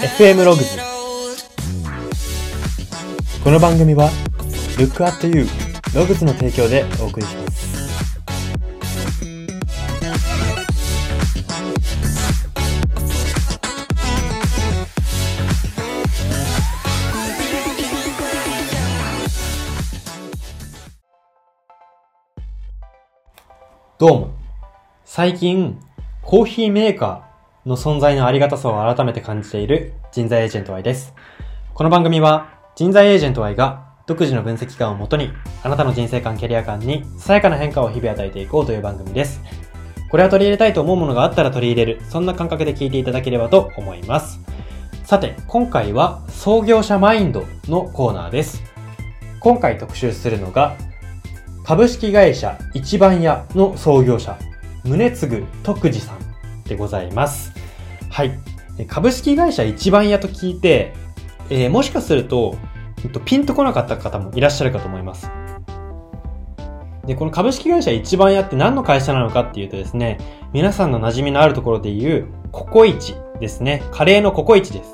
FM ログズこの番組は Look at You ログズの提供でお送りします。どうも。最近コーヒーメーカーの存在のありがたさを改めて感じている人材エージェント Y です。この番組は人材エージェント Y が独自の分析感をもとにあなたの人生観、キャリア観にさやかな変化を日々与えていこうという番組です。これは取り入れたいと思うものがあったら取り入れる、そんな感覚で聞いていただければと思います。さて、今回は創業者マインドのコーナーです。今回特集するのが株式会社一番屋の創業者、宗次徳次さんでございます。はい。株式会社一番屋と聞いて、えーもしかすると、えっとピンとこなかった方もいらっしゃるかと思います。で、この株式会社一番屋って何の会社なのかっていうとですね、皆さんの馴染みのあるところで言う、ココイチですね。カレーのココイチです。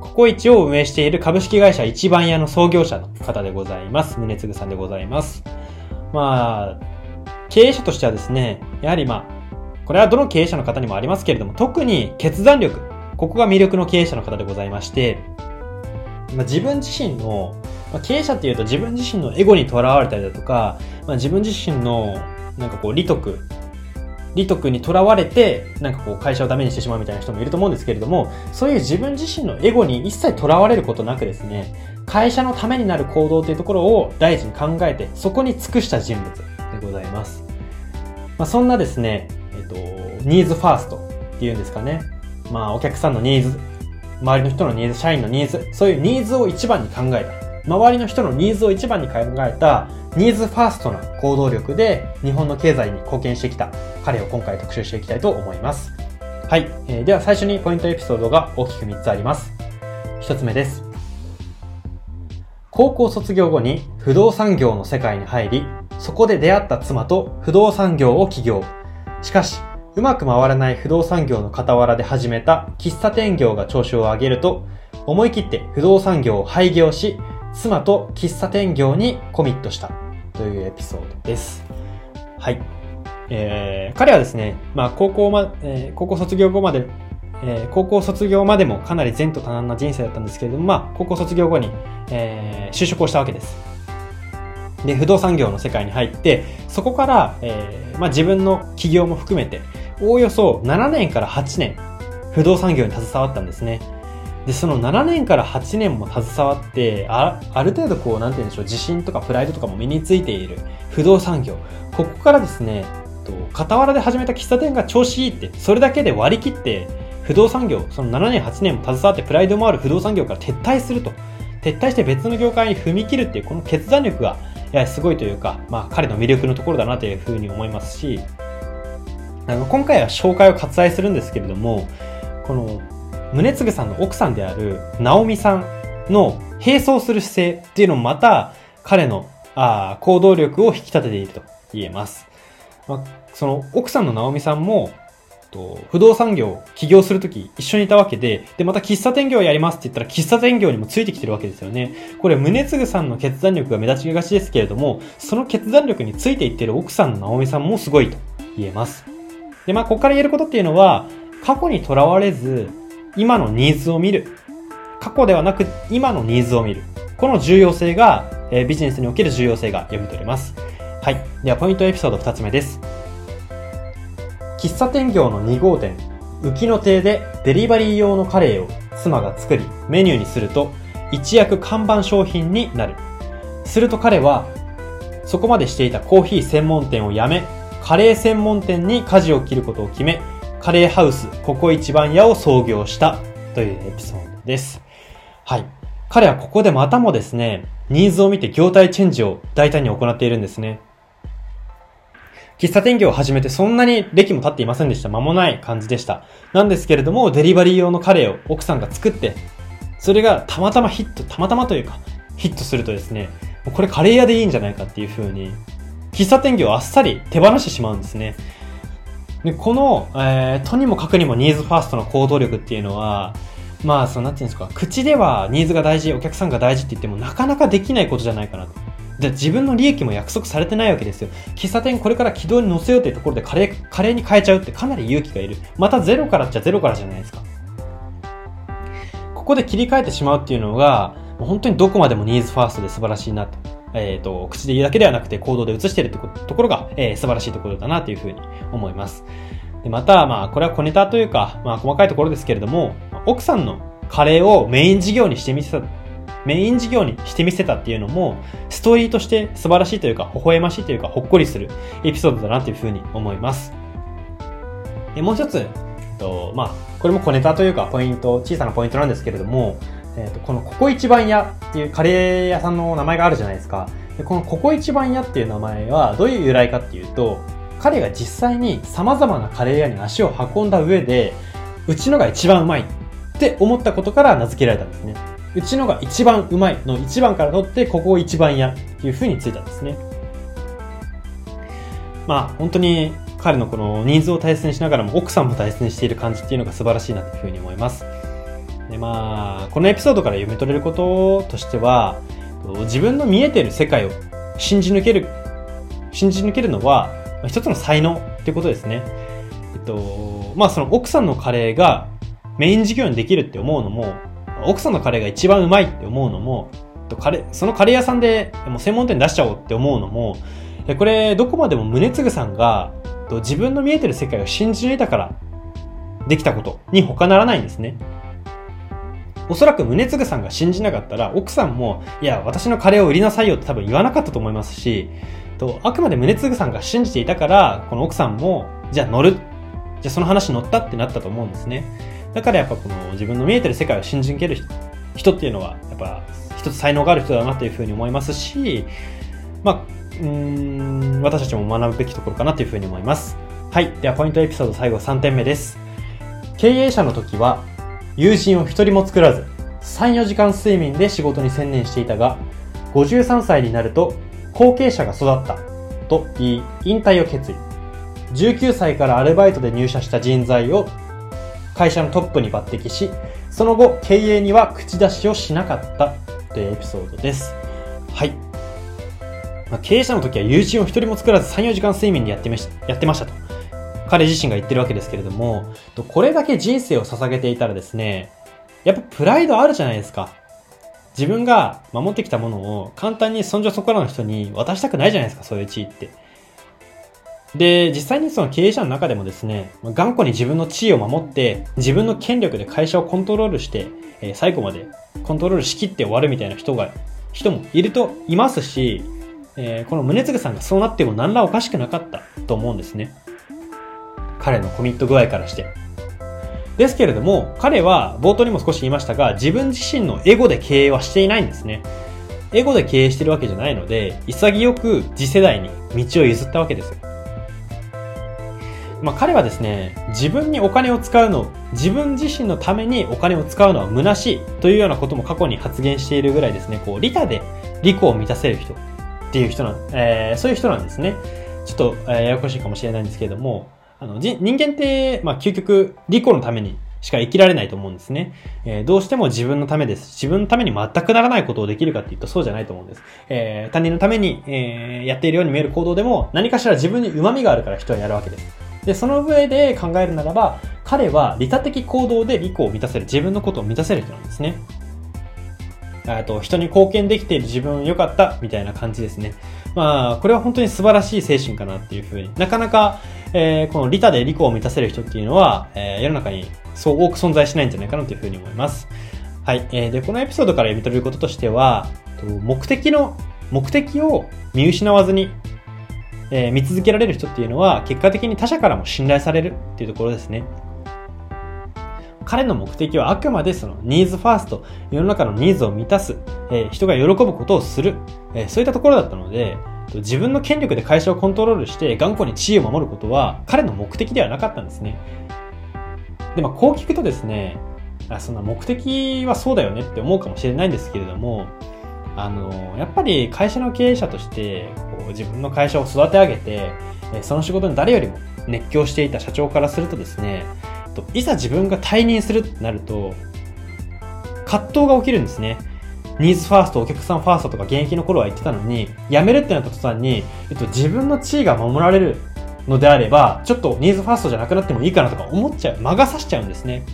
ココイチを運営している株式会社一番屋の創業者の方でございます。宗次さんでございます。まあ、経営者としてはですね、やはりまあ、これはどの経営者の方にもありますけれども、特に決断力、ここが魅力の経営者の方でございまして、まあ、自分自身の、まあ、経営者っていうと自分自身のエゴにとらわれたりだとか、まあ、自分自身のなんかこう利得、利得にとらわれて、なんかこう会社をダメにしてしまうみたいな人もいると思うんですけれども、そういう自分自身のエゴに一切とらわれることなくですね、会社のためになる行動というところを大事に考えて、そこに尽くした人物でございます。まあ、そんなですね、えっと、ニーズファーストっていうんですかね。まあ、お客さんのニーズ、周りの人のニーズ、社員のニーズ、そういうニーズを一番に考えた。周りの人のニーズを一番に考えた、ニーズファーストな行動力で日本の経済に貢献してきた彼を今回特集していきたいと思います。はい。えーでは最初にポイントエピソードが大きく3つあります。1つ目です。高校卒業後に不動産業の世界に入り、そこで出会った妻と不動産業を起業。しかし、うまく回らない不動産業の傍らで始めた喫茶店業が調子を上げると、思い切って不動産業を廃業し、妻と喫茶店業にコミットしたというエピソードです。はい。えー、彼はですね、まあ高校ま、えー高校卒業後まで、えー高校卒業までもかなり前途多難な人生だったんですけれども、まあ高校卒業後に、えー就職をしたわけです。で、不動産業の世界に入って、そこから、えーまあ自分の起業も含めて、おおよそ7年から8年、不動産業に携わったんですね。で、その7年から8年も携わって、あある程度こう、なんて言うんでしょう、自信とかプライドとかも身についている不動産業。ここからですね、と傍らで始めた喫茶店が調子いいって、それだけで割り切って、不動産業、その7年8年も携わってプライドもある不動産業から撤退すると。撤退して別の業界に踏み切るっていう、この決断力が、やすごいというか、まあ彼の魅力のところだなというふうに思いますし、あの、今回は紹介を割愛するんですけれども、この、宗次さんの奥さんである直美さんの並走する姿勢っていうのもまた彼のあ行動力を引き立てていると言えます。まあ、その奥さんの直美さんもと不動産業起業するとき一緒にいたわけで、で、また喫茶店業やりますって言ったら喫茶店業にもついてきてるわけですよね。これ、宗次さんの決断力が目立ちがちですけれども、その決断力についていってる奥さんの直美さんもすごいと言えます。で、まあ、ここから言えることっていうのは、過去にとらわれず、今のニーズを見る。過去ではなく、今のニーズを見る。この重要性が、えービジネスにおける重要性が読み取れます。はい。では、ポイントエピソード2つ目です。喫茶店業の2号店、浮野亭でデリバリー用のカレーを妻が作り、メニューにすると、一躍看板商品になる。すると彼は、そこまでしていたコーヒー専門店を辞め、カレー専門店に舵を切ることを決め、カレーハウスここ一番屋を創業したというエピソードです。はい。彼はここでまたもですね、ニーズを見て業態チェンジを大胆に行っているんですね。喫茶店業を始めてそんなに歴も経っていませんでした。間もない感じでした。なんですけれども、デリバリー用のカレーを奥さんが作って、それがたまたまヒット、たまたまというか、ヒットするとですね、これカレー屋でいいんじゃないかっていう風に、喫茶店業をあっさり手放してしまうんですね。で、この、えーとにもかくにもニーズファーストの行動力っていうのは、まあ、そうなんていうんですか、口ではニーズが大事、お客さんが大事って言っても、なかなかできないことじゃないかなと。で自分の利益も約束されてないわけですよ。喫茶店これから軌道に乗せようというところでカレー、カレーに変えちゃうってかなり勇気がいる。またゼロからっちゃゼロからじゃないですか。ここで切り替えてしまうっていうのが、本当にどこまでもニーズファーストで素晴らしいなと。えっ、ー、と、口で言うだけではなくて行動で移しているってところが、えー、素晴らしいところだなというふうに思います。で、また、まあ、これは小ネタというか、まあ、細かいところですけれども、奥さんのカレーをメイン事業にしてみせた、メイン事業にしてみせたっていうのも、ストーリーとして素晴らしいというか、微笑ましいというか、ほっこりするエピソードだなというふうに思います。で、もう一つ、えっとまあ、これも小ネタというか、ポイント、小さなポイントなんですけれども、えーと、このここ一番屋っていうカレー屋さんの名前があるじゃないですか。でこのここ一番屋っていう名前はどういう由来かっていうと、彼が実際に様々なカレー屋に足を運んだ上で、うちのが一番うまいって思ったことから名付けられたんですね。うちのが一番うまいの一番から取って、ここを一番屋っていう風についたんですね。まあ、本当に彼のこの人数を大切にしながらも奥さんも大切にしている感じっていうのが素晴らしいなというふうに思います。でまあ、このエピソードから読み取れることとしては、自分の見えている世界を信じ抜ける、信じ抜けるのは、一つの才能ってことですね。えっと、まあその奥さんのカレーがメイン事業にできるって思うのも、奥さんのカレーが一番うまいって思うのも、カレそのカレー屋さんでもう専門店出しちゃおうって思うのも、これどこまでも宗次さんが自分の見えてる世界を信じ抜いたからできたことに他ならないんですね。おそらく宗次さんが信じなかったら、奥さんも、いや、私のカレーを売りなさいよって多分言わなかったと思いますし、とあくまで宗次さんが信じていたから、この奥さんも、じゃあ乗る。じゃあその話乗ったってなったと思うんですね。だからやっぱこの自分の見えてる世界を信じ抜ける人っていうのは、やっぱ一つ才能がある人だなというふうに思いますし、まあ、うん、私たちも学ぶべきところかなというふうに思います。はい。では、ポイントエピソード最後3点目です。経営者の時は、友人を一人も作らず、3、4時間睡眠で仕事に専念していたが、53歳になると後継者が育ったと言い、引退を決意。19歳からアルバイトで入社した人材を会社のトップに抜擢し、その後経営には口出しをしなかったというエピソードです。はい。まあ、経営者の時は友人を一人も作らず3、4時間睡眠でやってましやってましたと。彼自身が言ってるわけですけれども、これだけ人生を捧げていたらですね、やっぱプライドあるじゃないですか。自分が守ってきたものを簡単にそんじょそこらの人に渡したくないじゃないですか、そういう地位って。で、実際にその経営者の中でもですね、頑固に自分の地位を守って、自分の権力で会社をコントロールして、えー、最後までコントロールしきって終わるみたいな人が、人もいると、いますし、えー、この宗次さんがそうなっても何らおかしくなかったと思うんですね。彼のコミット具合からして。ですけれども、彼は冒頭にも少し言いましたが、自分自身のエゴで経営はしていないんですね。エゴで経営してるわけじゃないので、潔く次世代に道を譲ったわけですよ。まあ、彼はですね、自分にお金を使うの、自分自身のためにお金を使うのは虚しいというようなことも過去に発言しているぐらいですね、こう、利他で利己を満たせる人っていう人なん、えー、そういう人なんですね。ちょっと、えー、ややこしいかもしれないんですけれども、あの、人間って、まあ、究極、利己のためにしか生きられないと思うんですね。えー、どうしても自分のためです。自分のために全くならないことをできるかって言うとそうじゃないと思うんです。えー、他人のために、えー、やっているように見える行動でも何かしら自分に旨味があるから人はやるわけです。で、その上で考えるならば、彼は利他的行動で利己を満たせる、自分のことを満たせる人なんですね。と人に貢献できている自分良かったみたいな感じですね。まあ、これは本当に素晴らしい精神かなっていうふうに。なかなか、えー、この利他で利己を満たせる人っていうのは、えー、世の中にそう多く存在しないんじゃないかなというふうに思います。はい。えー、で、このエピソードから読み取れることとしては、目的の、目的を見失わずに、えー、見続けられる人っていうのは、結果的に他者からも信頼されるっていうところですね。彼の目的はあくまでそのニーズファースト、世の中のニーズを満たす、えー、人が喜ぶことをする、えー、そういったところだったので、自分の権力で会社をコントロールして頑固に地位を守ることは彼の目的ではなかったんですね。で、まあ、こう聞くとですね、あそんな目的はそうだよねって思うかもしれないんですけれども、あの、やっぱり会社の経営者として、こう自分の会社を育て上げて、その仕事に誰よりも熱狂していた社長からするとですね、いざ自分が退任するってなると、葛藤が起きるんですね。ニーズファースト、お客さんファーストとか現役の頃は言ってたのに、辞めるってなった途端に、えっと、自分の地位が守られるのであれば、ちょっとニーズファーストじゃなくなってもいいかなとか思っちゃう。魔が差しちゃうんですね。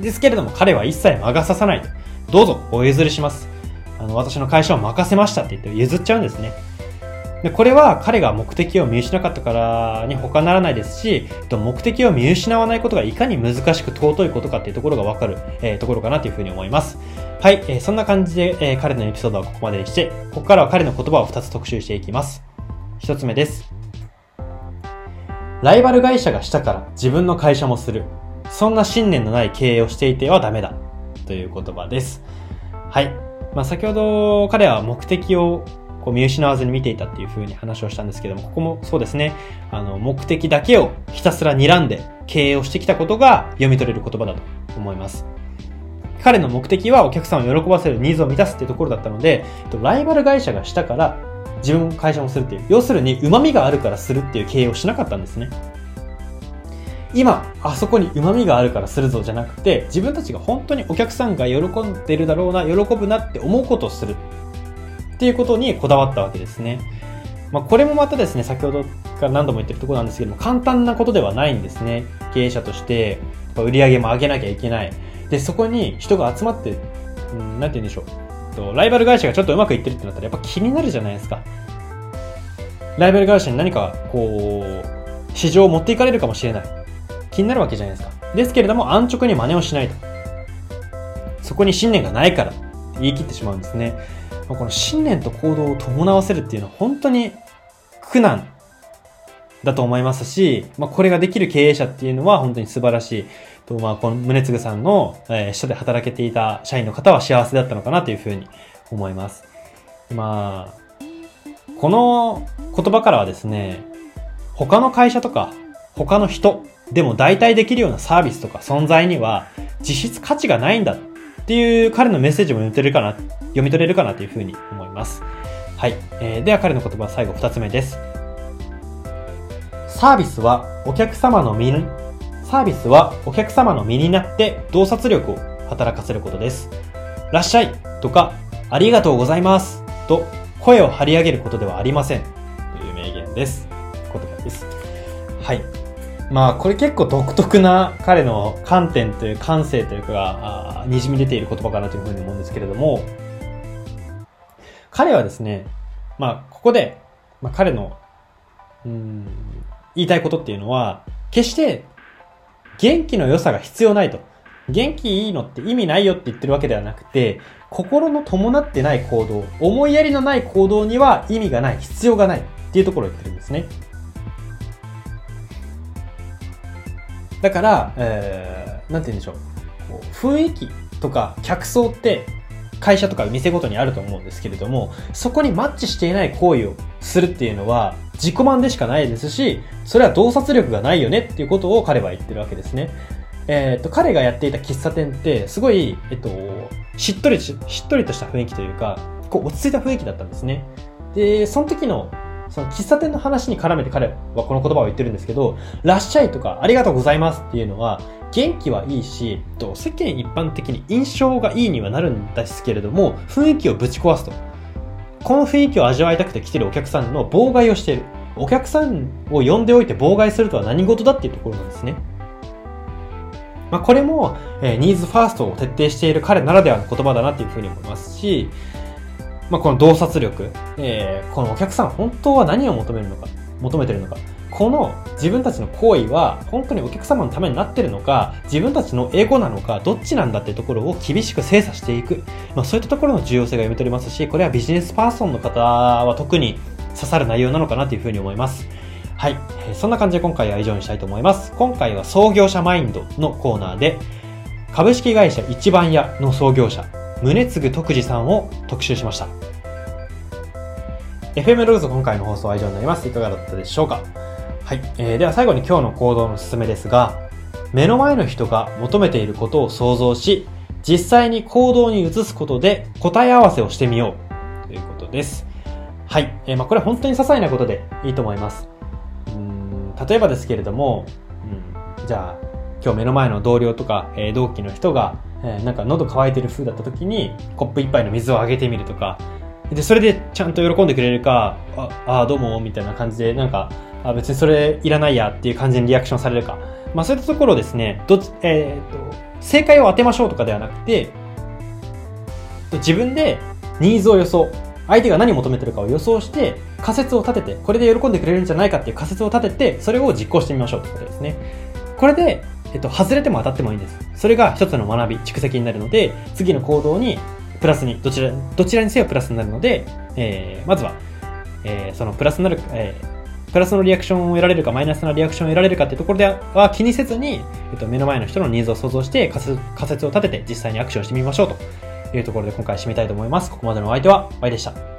ですけれども彼は一切魔が差さないと。どうぞお譲りします。あの、私の会社を任せましたって言って譲っちゃうんですね。で、これは彼が目的を見失かったからに他ならないですし、目的を見失わないことがいかに難しく尊いことかっていうところがわかる、えー、ところかなというふうに思います。はい、えー、そんな感じで、えー、彼のエピソードはここまでにして、ここからは彼の言葉を2つ特集していきます。1つ目です。ライバル会社がしたから自分の会社もする。そんな信念のない経営をしていてはダメだ。という言葉です。はい。まあ、先ほど彼は目的をこう見失わずに見ていたっていう風に話をしたんですけども、ここもそうですね、あの、目的だけをひたすら睨んで経営をしてきたことが読み取れる言葉だと思います。彼の目的はお客さんを喜ばせるニーズを満たすっていうところだったので、ライバル会社がしたから自分会社もするっていう、要するに旨味があるからするっていう経営をしなかったんですね。今、あそこに旨味があるからするぞじゃなくて、自分たちが本当にお客さんが喜んでるだろうな、喜ぶなって思うことをする。っていうことにこだわったわけですね。まあ、これもまたですね、先ほどから何度も言ってるところなんですけども、簡単なことではないんですね。経営者として、売り上げも上げなきゃいけない。で、そこに人が集まって、うん、なんて言うんでしょう。ライバル会社がちょっとうまくいってるってなったらやっぱ気になるじゃないですか。ライバル会社に何か、こう、市場を持っていかれるかもしれない。気になるわけじゃないですか。ですけれども、安直に真似をしないと。そこに信念がないから言い切ってしまうんですね。この信念と行動を伴わせるっていうのは本当に苦難だと思いますし、まあ、これができる経営者っていうのは本当に素晴らしい。と、まあ、この宗次さんの、え、下で働けていた社員の方は幸せだったのかなというふうに思います。まあ、この言葉からはですね、他の会社とか、他の人でも代替できるようなサービスとか存在には実質価値がないんだっていう彼のメッセージも読み取れるかな、読み取れるかなというふうに思います。はい。えー、では彼の言葉最後二つ目です。サービスはお客様の身に、サービスはお客様の身になって洞察力を働かせることです。らっしゃいとか、ありがとうございますと声を張り上げることではありません。という名言です。言葉です。はい。まあこれ結構独特な彼の観点という感性というかがにじみ出ている言葉かなというふうに思うんですけれども彼はですねまあここで、まあ、彼のうん言いたいことっていうのは決して元気の良さが必要ないと。元気いいのって意味ないよって言ってるわけではなくて心の伴ってない行動思いやりのない行動には意味がない必要がないっていうところを言ってるんですね。だから、えー、なんて言うんでしょう。こう雰囲気とか客層って会社とか店ごとにあると思うんですけれども、そこにマッチしていない行為をするっていうのは自己満でしかないですし、それは洞察力がないよねっていうことを彼は言ってるわけですね。えっ、と、彼がやっていた喫茶店って、すごい、えっと、しっとりし、しっとりとした雰囲気というか、こう落ち着いた雰囲気だったんですね。で、その時のその喫茶店の話に絡めて彼はこの言葉を言ってるんですけど、らっしゃいとかありがとうございますっていうのは、元気はいいし、と世間一般的に印象がいいにはなるんですけれども、雰囲気をぶち壊すと。この雰囲気を味わいたくて来てるお客さんの妨害をしている。お客さんを呼んでおいて妨害するとは何事だっていうところなんですね。まあ、これも、えー、ニーズファーストを徹底している彼ならではの言葉だなっていうふうに思いますし、まあ、この洞察力、えー、このお客さん本当は何を求めるのか、求めてるのか、この自分たちの行為は本当にお客様のためになってるのか、自分たちのエゴなのか、どっちなんだっていうところを厳しく精査していく。まあ、そういったところの重要性が読み取れますし、これはビジネスパーソンの方は特に刺さる内容なのかなというふうに思います。はい。そんな感じで今回は以上にしたいと思います。今回は創業者マインドのコーナーで、株式会社一番屋の創業者、宗次徳次さんを特集しました。FM ローズ今回の放送は以上になります。いかがだったでしょうか？はい。えー、では最後に今日の行動のすすめですが、目の前の人が求めていることを想像し、実際に行動に移すことで答え合わせをしてみようということです。はい。えー、まあこれは本当に些細なことでいいと思います。うん例えばですけれども、うん、じゃあ今日目の前の同僚とか、え、同期の人がえーなんか喉乾いてる風だった時に、コップ一杯の水をあげてみるとか、で、それでちゃんと喜んでくれるか、あ、あどうも、みたいな感じで、なんか、あ、別にそれいらないやっていう感じにリアクションされるか。まあそういったところですね、ど、えーっと、正解を当てましょうとかではなくて、自分でニーズを予想、相手が何を求めてるかを予想して、仮説を立てて、これで喜んでくれるんじゃないかっていう仮説を立てて、それを実行してみましょうということですね。これで、えっと、外れても当たってもいいんです。それが一つの学び、蓄積になるので、次の行動にプラスに、どちら、どちらにせよプラスになるので、えー、まずは、えー、そのプラスになる、えー、プラスのリアクションを得られるか、マイナスなリアクションを得られるかっていうところでは気にせずに、えっと、目の前の人のニーズを想像して仮説仮説を立てて実際にアクションしてみましょうというところで今回締めたいと思います。ここまでのお相手は、バイでした。